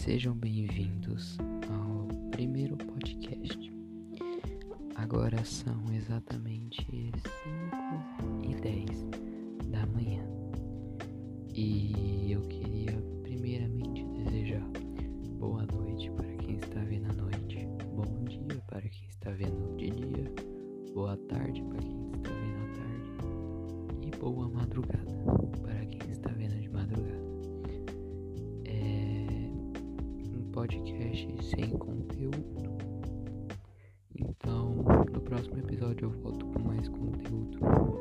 Sejam bem-vindos ao primeiro podcast. Agora são exatamente 5 e 10 da manhã. E eu queria primeiramente desejar boa noite para quem está vendo à noite, bom dia para quem está vendo de dia, boa tarde para quem está vendo à tarde e boa madrugada podcast sem conteúdo. Então, no próximo episódio eu volto com mais conteúdo.